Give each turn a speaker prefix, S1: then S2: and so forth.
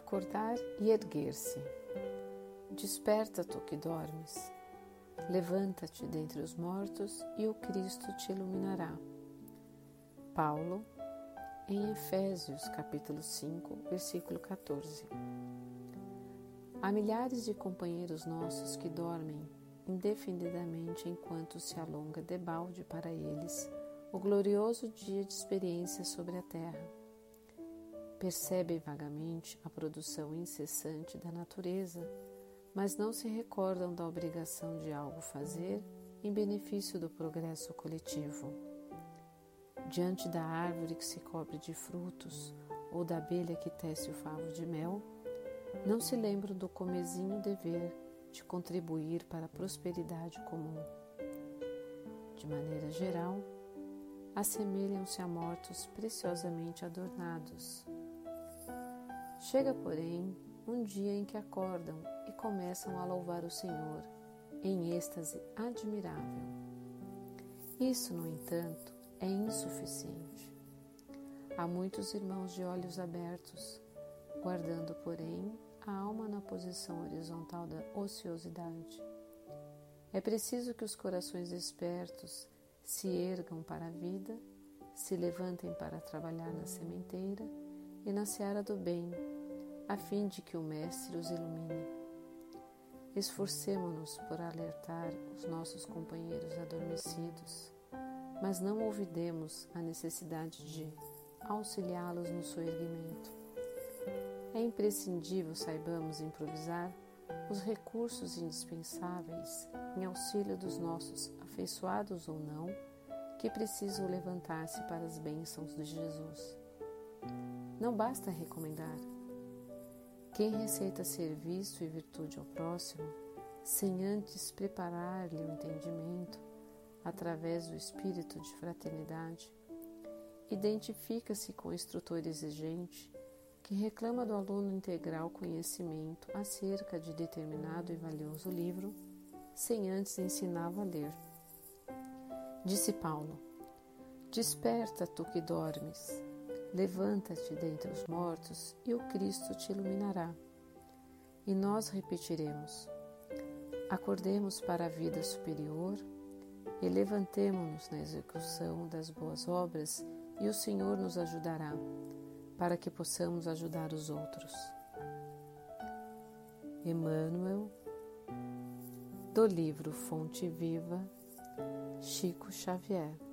S1: acordar e erguer-se. Desperta, tu que dormes. Levanta-te dentre os mortos e o Cristo te iluminará. Paulo, em Efésios capítulo 5, versículo 14. Há milhares de companheiros nossos que dormem indefinidamente enquanto se alonga debalde para eles o glorioso dia de experiência sobre a terra. Percebem vagamente a produção incessante da natureza, mas não se recordam da obrigação de algo fazer em benefício do progresso coletivo. Diante da árvore que se cobre de frutos ou da abelha que tece o favo de mel, não se lembram do comezinho dever de contribuir para a prosperidade comum. De maneira geral, assemelham-se a mortos preciosamente adornados. Chega, porém, um dia em que acordam e começam a louvar o Senhor em êxtase admirável. Isso, no entanto, é insuficiente. Há muitos irmãos de olhos abertos, guardando, porém, a alma na posição horizontal da ociosidade. É preciso que os corações espertos se ergam para a vida, se levantem para trabalhar na sementeira e na seara do bem, a fim de que o Mestre os ilumine. Esforcemo-nos por alertar os nossos companheiros adormecidos, mas não olvidemos a necessidade de auxiliá-los no soerguimento. É imprescindível saibamos improvisar os recursos indispensáveis em auxílio dos nossos afeiçoados ou não, que precisam levantar-se para as bênçãos de Jesus. Não basta recomendar. Quem receita serviço e virtude ao próximo, sem antes preparar-lhe o entendimento, através do espírito de fraternidade, identifica-se com o instrutor exigente que reclama do aluno integral conhecimento acerca de determinado e valioso livro, sem antes ensiná-lo a ler. Disse Paulo: Desperta, tu que dormes, levanta-te dentre os mortos e o Cristo te iluminará. E nós repetiremos: Acordemos para a vida superior e levantemo-nos na execução das boas obras, e o Senhor nos ajudará para que possamos ajudar os outros. Emmanuel, do livro Fonte Viva, Chico Xavier.